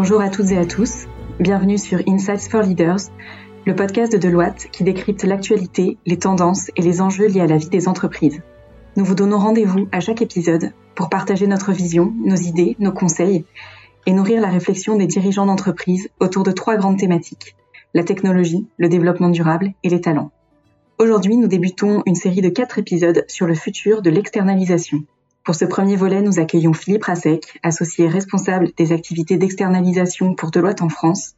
Bonjour à toutes et à tous. Bienvenue sur Insights for Leaders, le podcast de Deloitte qui décrypte l'actualité, les tendances et les enjeux liés à la vie des entreprises. Nous vous donnons rendez-vous à chaque épisode pour partager notre vision, nos idées, nos conseils et nourrir la réflexion des dirigeants d'entreprise autour de trois grandes thématiques, la technologie, le développement durable et les talents. Aujourd'hui, nous débutons une série de quatre épisodes sur le futur de l'externalisation. Pour ce premier volet, nous accueillons Philippe Rasek, associé responsable des activités d'externalisation pour Deloitte en France,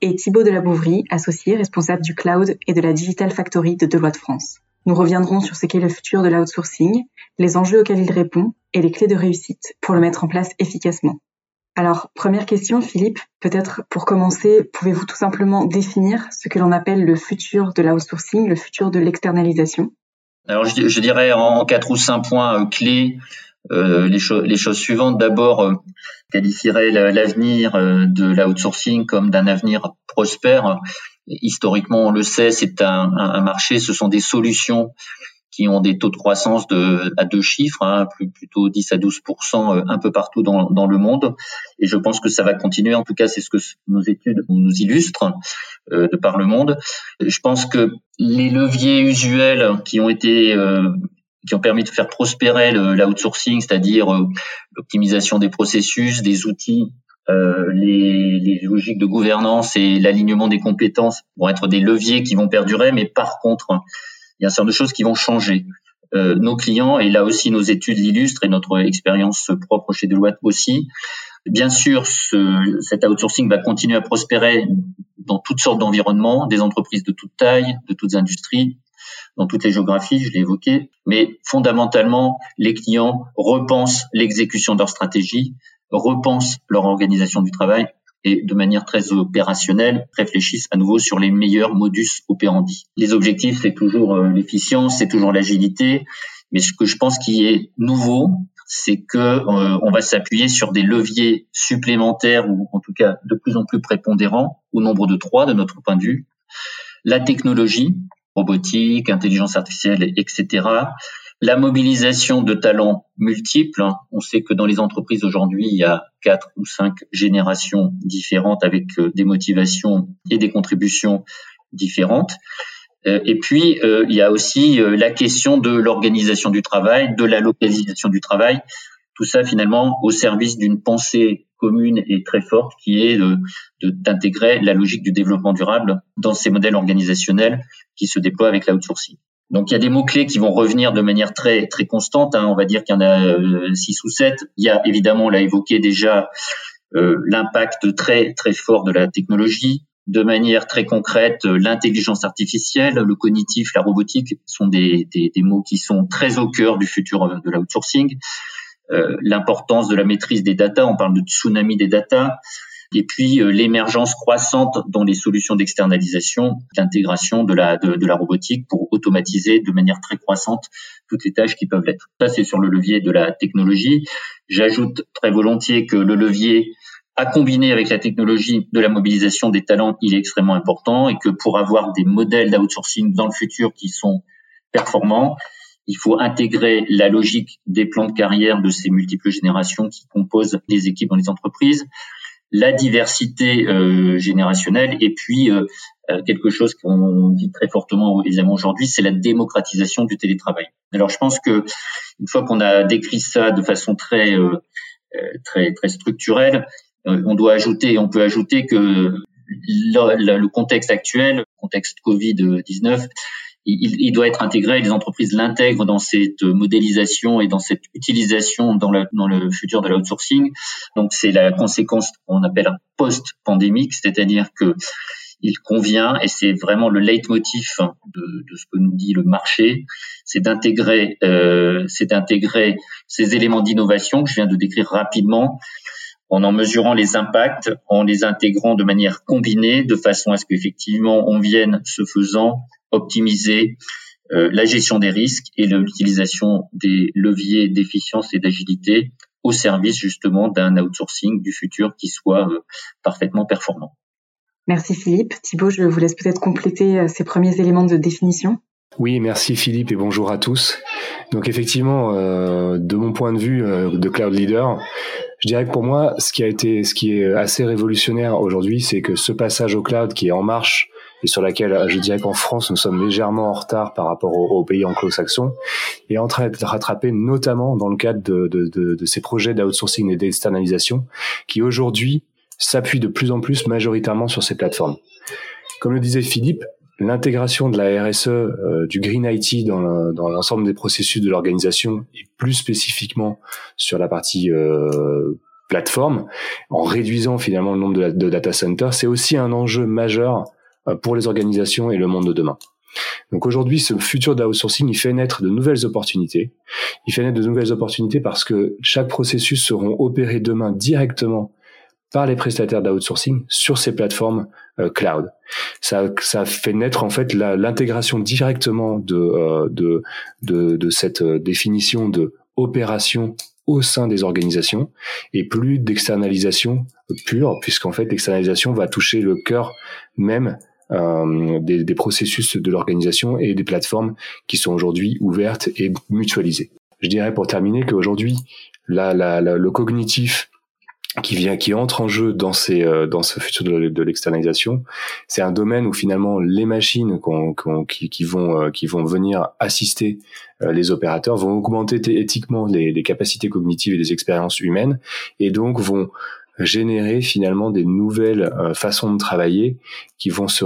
et Thibaut Delabouvrie, associé responsable du cloud et de la Digital Factory de Deloitte France. Nous reviendrons sur ce qu'est le futur de l'outsourcing, les enjeux auxquels il répond et les clés de réussite pour le mettre en place efficacement. Alors, première question, Philippe, peut-être pour commencer, pouvez-vous tout simplement définir ce que l'on appelle le futur de l'outsourcing, le futur de l'externalisation? Alors, je, dirais en quatre ou cinq points euh, clés euh, les, les, choses suivantes. D'abord, euh, qualifierait l'avenir euh, de l'outsourcing comme d'un avenir prospère. Historiquement, on le sait, c'est un, marché, ce sont des solutions qui ont des taux de croissance de, à deux chiffres, hein, plus, plutôt 10 à 12% euh, un peu partout dans, dans, le monde. Et je pense que ça va continuer. En tout cas, c'est ce que nos études nous illustrent euh, de par le monde. Je pense que les leviers usuels qui ont été euh, qui ont permis de faire prospérer l'outsourcing, c'est-à-dire euh, l'optimisation des processus, des outils, euh, les, les, logiques de gouvernance et l'alignement des compétences vont être des leviers qui vont perdurer, mais par contre, il y a un certain de choses qui vont changer. Euh, nos clients, et là aussi nos études l'illustrent et notre expérience propre chez Deloitte aussi, bien sûr, ce, cet outsourcing va continuer à prospérer dans toutes sortes d'environnements, des entreprises de toute taille, de toutes industries, dans toutes les géographies, je l'ai évoqué, mais fondamentalement, les clients repensent l'exécution de leur stratégie, repensent leur organisation du travail et de manière très opérationnelle réfléchissent à nouveau sur les meilleurs modus operandi. Les objectifs, c'est toujours euh, l'efficience, c'est toujours l'agilité, mais ce que je pense qui est nouveau, c'est que euh, on va s'appuyer sur des leviers supplémentaires ou en tout cas de plus en plus prépondérants au nombre de trois de notre point de vue. La technologie, robotique, intelligence artificielle, etc. La mobilisation de talents multiples. On sait que dans les entreprises aujourd'hui, il y a quatre ou cinq générations différentes avec euh, des motivations et des contributions différentes. Euh, et puis, euh, il y a aussi la question de l'organisation du travail, de la localisation du travail. Tout ça, finalement, au service d'une pensée commune et très forte qui est d'intégrer la logique du développement durable dans ces modèles organisationnels qui se déploient avec l'outsourcing. Donc il y a des mots-clés qui vont revenir de manière très très constante. Hein. On va dire qu'il y en a euh, six ou sept. Il y a évidemment, on l'a évoqué déjà, euh, l'impact très très fort de la technologie. De manière très concrète, euh, l'intelligence artificielle, le cognitif, la robotique sont des, des, des, mots qui sont très au cœur du futur de l'outsourcing. Euh, l'importance de la maîtrise des data, on parle de tsunami des data, et puis euh, l'émergence croissante dans les solutions d'externalisation, d'intégration de la, de, la robotique pour automatiser de manière très croissante toutes les tâches qui peuvent l'être. Ça, c'est sur le levier de la technologie. J'ajoute très volontiers que le levier à combiner avec la technologie de la mobilisation des talents, il est extrêmement important et que pour avoir des modèles d'outsourcing dans le futur qui sont performants, il faut intégrer la logique des plans de carrière de ces multiples générations qui composent les équipes dans les entreprises, la diversité euh, générationnelle et puis euh, euh, quelque chose qu'on dit très fortement évidemment aujourd'hui, c'est la démocratisation du télétravail. Alors je pense que une fois qu'on a décrit ça de façon très très très structurelle, on doit ajouter, on peut ajouter que le, le contexte actuel, contexte Covid 19 il, il, doit être intégré. Les entreprises l'intègrent dans cette modélisation et dans cette utilisation dans le, dans le futur de l'outsourcing. Donc c'est la conséquence qu'on appelle post-pandémique, c'est-à-dire que il convient, et c'est vraiment le leitmotiv de, de, ce que nous dit le marché, c'est d'intégrer, euh, c'est d'intégrer ces éléments d'innovation que je viens de décrire rapidement en en mesurant les impacts, en les intégrant de manière combinée, de façon à ce qu'effectivement on vienne, ce faisant, optimiser euh, la gestion des risques et l'utilisation des leviers d'efficience et d'agilité au service justement d'un outsourcing du futur qui soit euh, parfaitement performant. Merci Philippe. Thibault, je vous laisse peut-être compléter euh, ces premiers éléments de définition. Oui, merci Philippe et bonjour à tous. Donc effectivement, de mon point de vue de cloud leader, Je dirais que pour moi, ce qui a été, ce qui est assez révolutionnaire aujourd'hui, c'est que ce passage au cloud qui est en marche et sur laquelle je dirais qu'en France nous sommes légèrement en retard par rapport aux, pays anglo-saxons, est en train d'être rattrapé notamment dans le cadre de, de, de, de ces projets d'outsourcing et d'externalisation qui aujourd'hui s'appuient de plus en plus majoritairement sur ces plateformes. Comme le disait Philippe, l'intégration de la RSE, euh, du Green IT dans l'ensemble des processus de l'organisation et plus spécifiquement sur la partie euh, plateforme, en réduisant finalement le nombre de, de data centers, c'est aussi un enjeu majeur euh, pour les organisations et le monde de demain. Donc aujourd'hui, ce futur d'outsourcing, il fait naître de nouvelles opportunités. Il fait naître de nouvelles opportunités parce que chaque processus seront opérés demain directement par les prestataires d'outsourcing sur ces plateformes euh, cloud. Ça, ça fait naître en fait l'intégration directement de, euh, de, de, de, cette euh, définition de opération au sein des organisations et plus d'externalisation pure, puisqu'en fait l'externalisation va toucher le cœur même euh, des, des, processus de l'organisation et des plateformes qui sont aujourd'hui ouvertes et mutualisées. Je dirais pour terminer qu'aujourd'hui, la, la, le cognitif qui vient, qui entre en jeu dans ces, euh, dans ce futur de, l'externalisation, c'est un domaine où finalement les machines qui, qui, vont, euh, qui vont venir assister les opérateurs vont augmenter éthiquement les, les capacités cognitives et les expériences humaines, et donc vont générer finalement des nouvelles euh, façons de travailler qui vont se,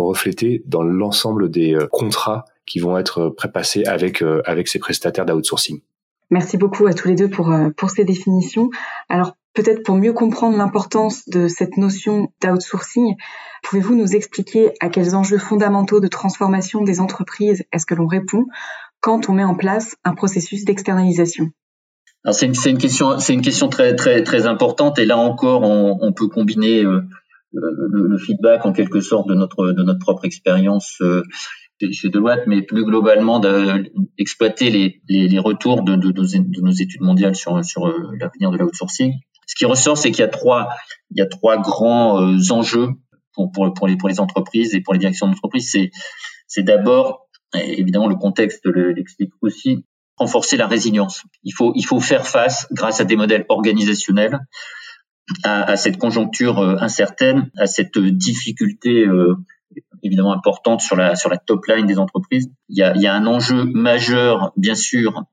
refléter dans l'ensemble des euh, contrats qui vont être prépassés avec euh, avec ces prestataires d'outsourcing. Merci beaucoup à tous les deux pour pour ces définitions. Alors peut-être pour mieux comprendre l'importance de cette notion d'outsourcing, pouvez-vous nous expliquer à quels enjeux fondamentaux de transformation des entreprises est-ce que l'on répond quand on met en place un processus d'externalisation? C'est une, une, question, c'est une question très très très importante et là encore on, on peut combiner euh, le, le, feedback en quelque sorte de notre de notre propre expérience euh, chez Deloitte, mais plus globalement d'exploiter les, les, les, retours de, de, de, nos études mondiales sur sur euh, l'avenir de l'outsourcing. Ce qui ressort, c'est qu'il y a trois il y a trois grands enjeux pour, pour pour les pour les entreprises et pour les directions d'entreprise. C'est c'est d'abord évidemment le contexte l'explique aussi renforcer la résilience. Il faut, il faut faire face, grâce à des modèles organisationnels, à, à cette conjoncture euh, incertaine, à cette difficulté euh, évidemment importante sur la, sur la top line des entreprises. Il y, a, il y a un enjeu majeur, bien sûr,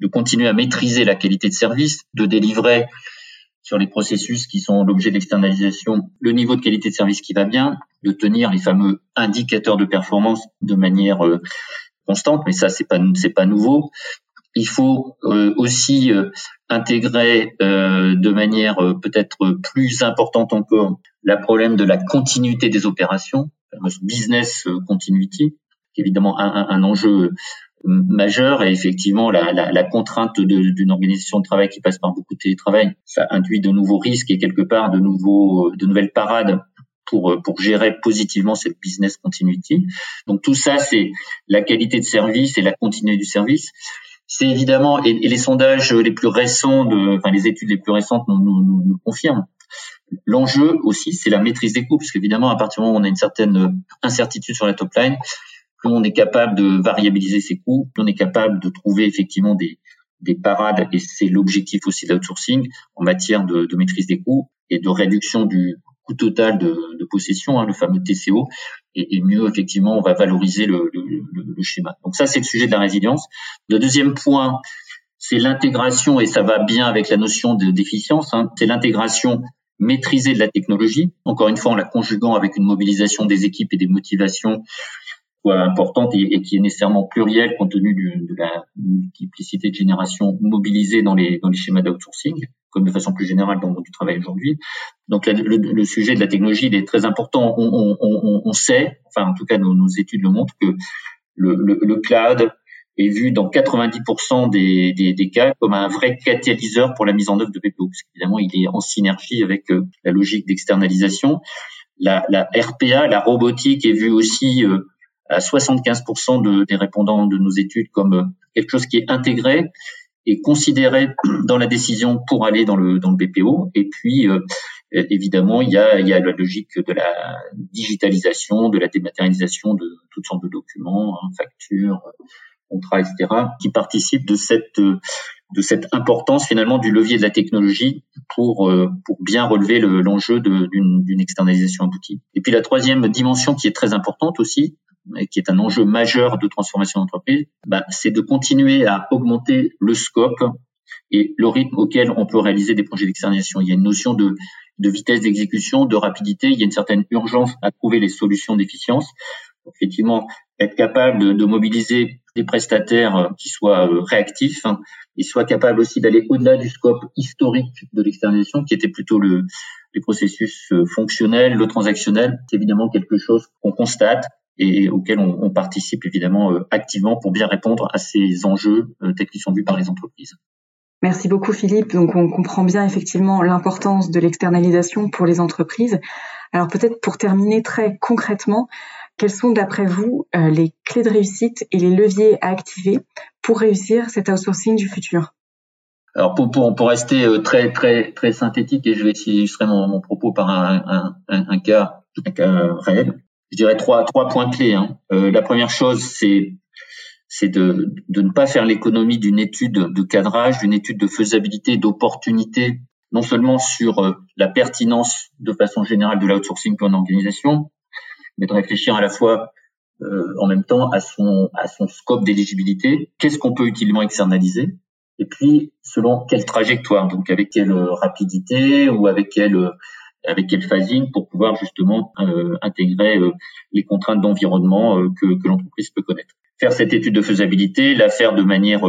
de continuer à maîtriser la qualité de service, de délivrer sur les processus qui sont l'objet de l'externalisation, le niveau de qualité de service qui va bien, de tenir les fameux indicateurs de performance de manière euh, constante, mais ça c'est pas c'est pas nouveau il faut euh, aussi euh, intégrer euh, de manière peut-être plus importante encore le problème de la continuité des opérations, business continuity, qui est évidemment un, un, enjeu majeur et effectivement la, la, la contrainte d'une organisation de travail qui passe par beaucoup de télétravail, ça induit de nouveaux risques et quelque part de nouveaux de nouvelles parades pour pour gérer positivement cette business continuity. Donc tout ça c'est la qualité de service et la continuité du service c'est évidemment, et, les sondages les plus récents, de, enfin les études les plus récentes nous, confirment. L'enjeu aussi, c'est la maîtrise des coûts, parce qu'évidemment, à partir du moment où on a une certaine incertitude sur la top line, plus on est capable de variabiliser ses coûts, plus on est capable de trouver effectivement des, des parades, et c'est l'objectif aussi de l'outsourcing en matière de, maîtrise des coûts et de réduction du coût total de, de possession, hein, le fameux TCO, et, mieux effectivement on va valoriser le, schéma. Donc ça c'est le sujet de la résilience. Le deuxième point c'est l'intégration et ça va bien avec la notion de déficience. Hein, c'est l'intégration maîtrisée de la technologie. Encore une fois en la conjuguant avec une mobilisation des équipes et des motivations importante et, qui est nécessairement plurielle compte tenu de la multiplicité de générations mobilisées dans les, schémas d'outsourcing, comme de façon plus générale dans le monde du travail aujourd'hui. Donc le, sujet de la technologie il est très important. On, sait, enfin en tout cas nos, études le montrent, que le, cloud est vu dans 90% des, cas comme un vrai catalyseur pour la mise en œuvre de BPO, parce qu'évidemment il est en synergie avec euh, la logique d'externalisation. La, la, RPA, la robotique est vue aussi euh, à 75% de, des répondants de nos études comme euh, quelque chose qui est intégré et considéré dans la décision pour aller dans le, dans le BPO. Et puis, euh, évidemment, il y, a, il y a la logique de la digitalisation, de la dématérialisation de toutes sortes de documents, hein, factures, contrats, etc., qui participent de cette de cette importance finalement du levier de la technologie pour euh, pour bien relever l'enjeu d'une externalisation aboutie. Et puis la troisième dimension qui est très importante aussi, qui est un enjeu majeur de transformation d'entreprise, bah, c'est de continuer à augmenter le scope et le rythme auquel on peut réaliser des projets d'externalisation. Il y a une notion de, vitesse d'exécution, de rapidité, il y a une certaine urgence à trouver les solutions d'efficience. Effectivement, être capable de, de, mobiliser des prestataires qui soient euh, réactifs hein, et soient capables aussi d'aller au-delà du scope historique de l'externalisation, qui était plutôt le, les processus euh, fonctionnels, le transactionnel. C'est évidemment quelque chose qu'on constate et auquel on, on participe évidemment euh, activement pour bien répondre à ces enjeux tels qu'ils sont vus par les entreprises. Merci beaucoup Philippe. Donc on comprend bien effectivement l'importance de l'externalisation pour les entreprises. Alors peut-être pour terminer très concrètement, quelles sont d'après vous euh, les clés de réussite et les leviers à activer pour réussir cet outsourcing du futur? Alors pour, pour, pour rester euh, très très très synthétique et je vais essayer d'illustrer mon, mon propos par un, un, un, un, cas un cas réel, je dirais trois trois points clés. Hein. Euh, la première chose c'est c'est de, de ne pas faire l'économie d'une étude de cadrage, d'une étude de faisabilité, d'opportunité, non seulement sur euh, la pertinence de façon générale de l'outsourcing pour une organisation, mais de réfléchir à la fois euh, en même temps à son, à son scope d'éligibilité. Qu'est-ce qu'on peut utilement externaliser Et puis, selon quelle trajectoire, donc avec quelle rapidité ou avec quelle avec quel phasing pour pouvoir justement euh, intégrer euh, les contraintes d'environnement euh, que, que l'entreprise peut connaître. Faire cette étude de faisabilité, la faire de manière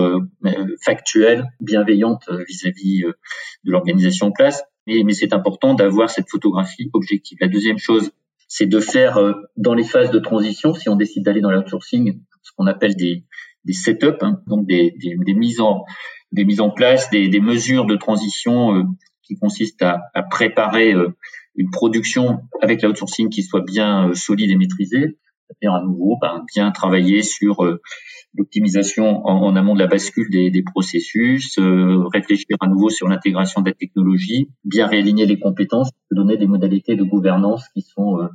factuelle, bienveillante vis-à-vis de l'organisation en place, mais, mais c'est important d'avoir cette photographie objective. La deuxième chose, c'est de faire dans les phases de transition, si on décide d'aller dans l'outsourcing, ce qu'on appelle des, des setups, hein, donc des, des, des, mises en des mises en place, des, des mesures de transition qui consiste à, à préparer euh, une production avec l'outsourcing qui soit bien euh, solide et maîtrisée. C'est-à-dire à nouveau ben, bien travailler sur euh, l'optimisation en, en, amont de la bascule des, des processus, réfléchir à nouveau sur l'intégration de la technologie, bien réaligner les compétences, donner des modalités de gouvernance qui sont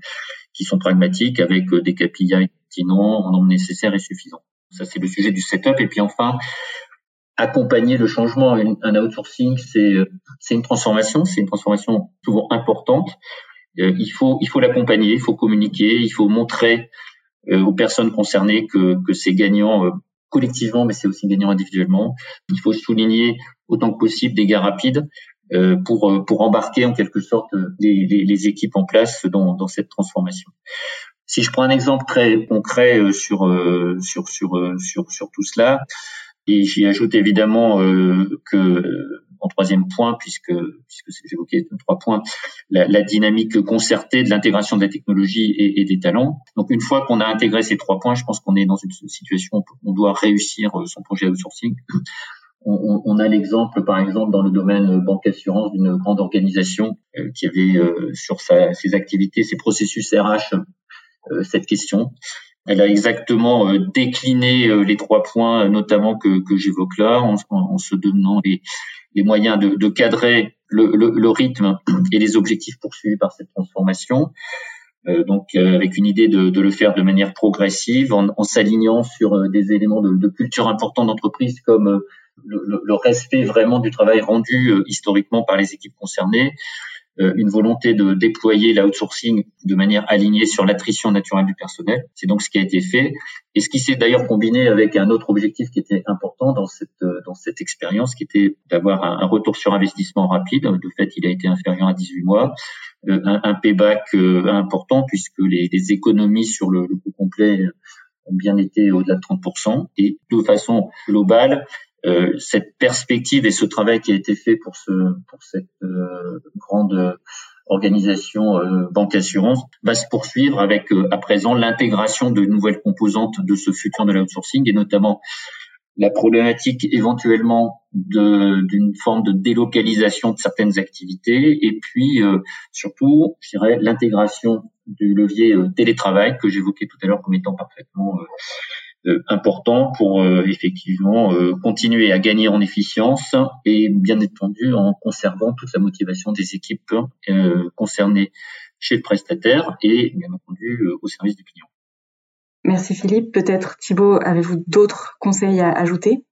qui sont pragmatiques avec des KPI pertinents en nombre nécessaire et suffisant. Ça c'est le sujet du setup. Et puis enfin, accompagner le changement. Un outsourcing, c'est c'est une transformation, c'est une transformation souvent importante. Euh, il faut il faut l'accompagner, il faut communiquer, il faut montrer euh, aux personnes concernées que que c'est gagnant euh, collectivement, mais c'est aussi gagnant individuellement. Il faut souligner autant que possible des gains rapides pour pour embarquer en quelque sorte les, les, les équipes en place dans dans cette transformation. Si je prends un exemple très concret sur sur sur sur sur tout cela, et j'y ajoute évidemment euh, que en troisième point, puisque puisque j'évoquais trois points, la, dynamique concertée de l'intégration de la technologie et, des talents. Donc une fois qu'on a intégré ces trois points, je pense qu'on est dans une situation où on doit réussir euh, son projet outsourcing. On, a l'exemple, par exemple, dans le domaine banque assurance d'une grande organisation euh, qui avait euh, sur ses activités, ses processus RH, euh, cette question. Elle a exactement euh, décliné euh, les trois points, notamment que, que j'évoque là, en, se donnant les, moyens de, cadrer le, rythme et les objectifs poursuivis par cette transformation. Euh, donc avec une idée de, le faire de manière progressive, en, s'alignant sur des éléments de, culture importants d'entreprise comme le, respect vraiment du travail rendu historiquement par les équipes concernées, euh, une volonté de déployer l'outsourcing de manière alignée sur l'attrition naturelle du personnel. C'est donc ce qui a été fait et ce qui s'est d'ailleurs combiné avec un autre objectif qui était important dans cette euh, dans cette expérience, qui était d'avoir un, retour sur investissement rapide. De fait, il a été inférieur à 18 mois, euh, un, payback important puisque les, économies sur le coût complet ont bien été au-delà de 30%. Et de façon globale, euh, cette perspective et ce travail qui a été fait pour ce pour cette euh, grande organisation euh, banque assurance va se poursuivre avec à présent l'intégration de nouvelles composantes de ce futur de l'outsourcing et notamment la problématique éventuellement d'une forme de délocalisation de certaines activités et puis surtout, je dirais, l'intégration du levier télétravail que j'évoquais tout à l'heure comme étant parfaitement euh, important pour euh, effectivement euh, continuer à gagner en efficience et bien entendu en conservant toute la motivation des équipes concernées chez le prestataire et bien entendu au service du client. Merci Philippe. Peut-être Thibault, avez-vous d'autres conseils à ajouter?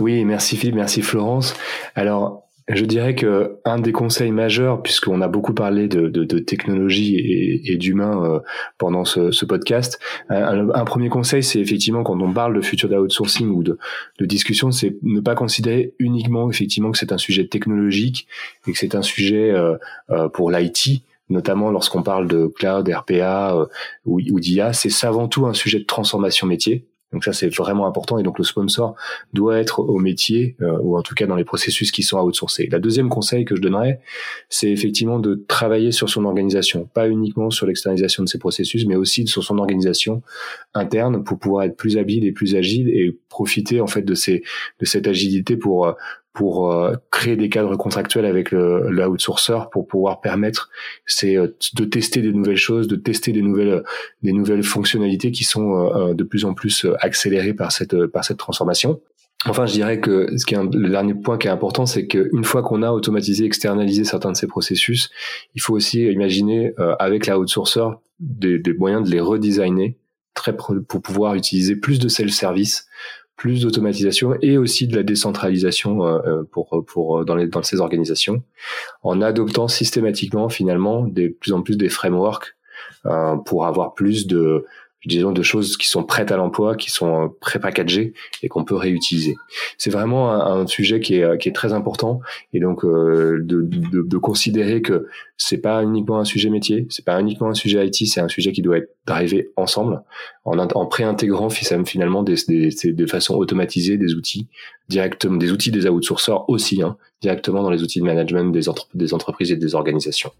Oui, merci Philippe, merci Florence. Alors, je dirais que un des conseils majeurs, puisqu'on a beaucoup parlé de, de, de technologie et, et d'humain euh, pendant ce, ce podcast, un, un, premier conseil, c'est effectivement quand on parle de futur d'outsourcing ou de, de discussion, c'est ne pas considérer uniquement effectivement que c'est un sujet technologique et que c'est un sujet euh, euh pour l'IT notamment lorsqu'on parle de cloud, RPA euh, ou, ou d'IA, c'est avant tout un sujet de transformation métier. Donc ça, c'est vraiment important. Et donc le sponsor doit être au métier, euh, ou en tout cas dans les processus qui sont outsourcés. La deuxième conseil que je donnerais, c'est effectivement de travailler sur son organisation, pas uniquement sur l'externalisation de ses processus, mais aussi sur son organisation interne pour pouvoir être plus habile et plus agile et profiter en fait de cette agilité pour euh, pour euh, créer des cadres contractuels avec le, le outsourceur pour pouvoir permettre c'est euh, de tester des nouvelles choses, de tester des nouvelles des nouvelles fonctionnalités qui sont euh, de plus en plus accélérées par cette par cette transformation. Enfin, je dirais que ce qui est le dernier point qui est important, c'est qu'une fois qu'on a automatisé, externalisé certains de ces processus, il faut aussi imaginer avec la outsourceur des, des moyens de les redesigner très pour pouvoir utiliser plus de self-service plus d'automatisation et aussi de la décentralisation euh, euh, pour pour euh, dans les dans ces organisations en adoptant systématiquement finalement de plus en plus des frameworks pour avoir plus de disons de choses qui sont prêtes à l'emploi, qui sont pré-packagées et qu'on peut réutiliser. C'est vraiment un, sujet qui est, qui est très important et donc euh, de, de, de, considérer que c'est pas uniquement un sujet métier, c'est pas uniquement un sujet IT, c'est un sujet qui doit être drivé ensemble en, en pré-intégrant finalement des, des, de façon automatisée des outils directement, des outils des outsourceurs aussi hein, directement dans les outils de management des, des entreprises et des organisations.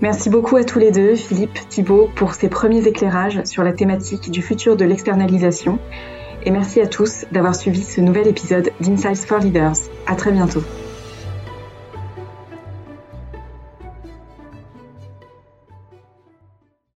Merci beaucoup à tous les deux, Philippe, Thibault, pour ces premiers éclairages sur la thématique du futur de l'externalisation. Et merci à tous d'avoir suivi ce nouvel épisode d'Insights for Leaders. À très bientôt.